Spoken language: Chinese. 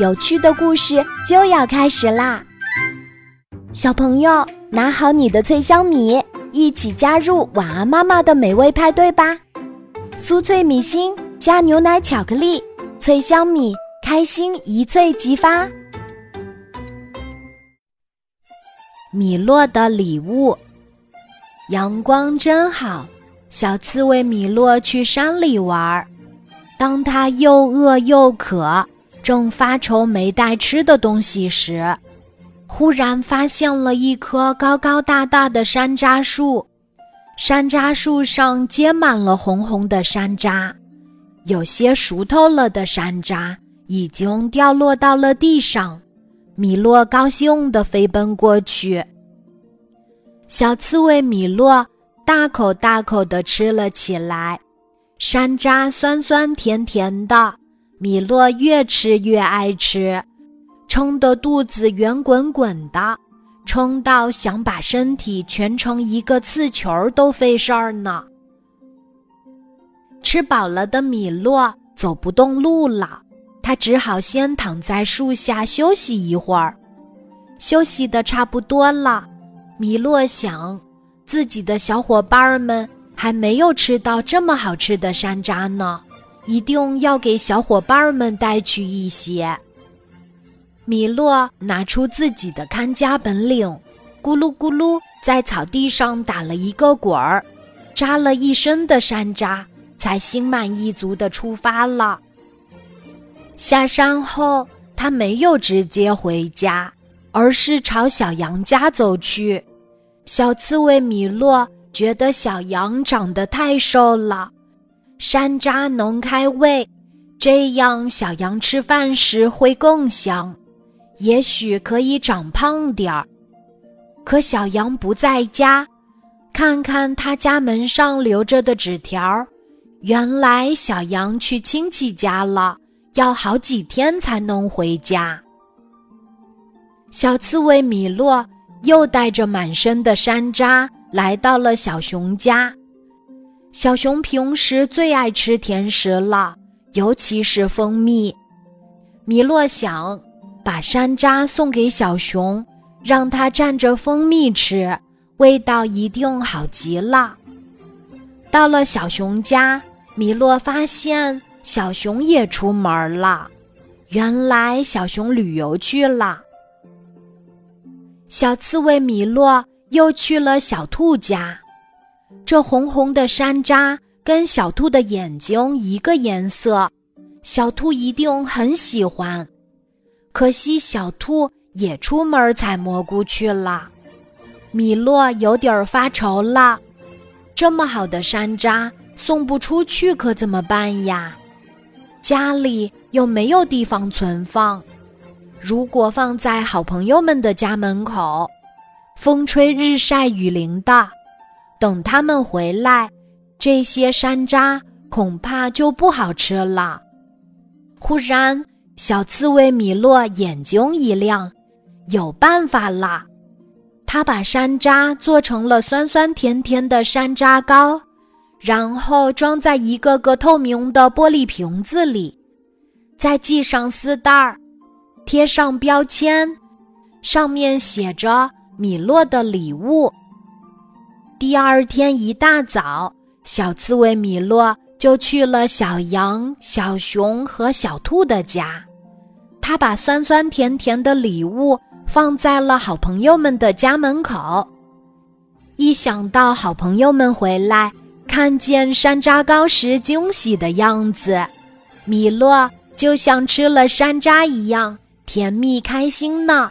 有趣的故事就要开始啦！小朋友，拿好你的脆香米，一起加入晚安妈妈的美味派对吧！酥脆米心加牛奶巧克力，脆香米，开心一脆即发。米洛的礼物，阳光真好。小刺猬米洛去山里玩，当他又饿又渴，正发愁没带吃的东西时，忽然发现了一棵高高大大的山楂树。山楂树上结满了红红的山楂，有些熟透了的山楂已经掉落到了地上。米洛高兴地飞奔过去，小刺猬米洛。大口大口地吃了起来，山楂酸酸甜甜的，米洛越吃越爱吃，撑得肚子圆滚滚的，撑到想把身体蜷成一个刺球都费事儿呢。吃饱了的米洛走不动路了，他只好先躺在树下休息一会儿。休息的差不多了，米洛想。自己的小伙伴们还没有吃到这么好吃的山楂呢，一定要给小伙伴们带去一些。米洛拿出自己的看家本领，咕噜咕噜在草地上打了一个滚儿，扎了一身的山楂，才心满意足地出发了。下山后，他没有直接回家，而是朝小羊家走去。小刺猬米洛觉得小羊长得太瘦了，山楂能开胃，这样小羊吃饭时会更香，也许可以长胖点儿。可小羊不在家，看看他家门上留着的纸条，原来小羊去亲戚家了，要好几天才能回家。小刺猬米洛。又带着满身的山楂来到了小熊家。小熊平时最爱吃甜食了，尤其是蜂蜜。米洛想把山楂送给小熊，让它蘸着蜂蜜吃，味道一定好极了。到了小熊家，米洛发现小熊也出门了，原来小熊旅游去了。小刺猬米洛又去了小兔家，这红红的山楂跟小兔的眼睛一个颜色，小兔一定很喜欢。可惜小兔也出门采蘑菇去了，米洛有点发愁了。这么好的山楂送不出去，可怎么办呀？家里又没有地方存放。如果放在好朋友们的家门口，风吹日晒雨淋的，等他们回来，这些山楂恐怕就不好吃了。忽然，小刺猬米洛眼睛一亮，有办法了！他把山楂做成了酸酸甜甜的山楂糕，然后装在一个个透明的玻璃瓶子里，再系上丝带儿。贴上标签，上面写着“米洛的礼物”。第二天一大早，小刺猬米洛就去了小羊、小熊和小兔的家。他把酸酸甜甜的礼物放在了好朋友们的家门口。一想到好朋友们回来看见山楂糕时惊喜的样子，米洛就像吃了山楂一样。甜蜜开心呢。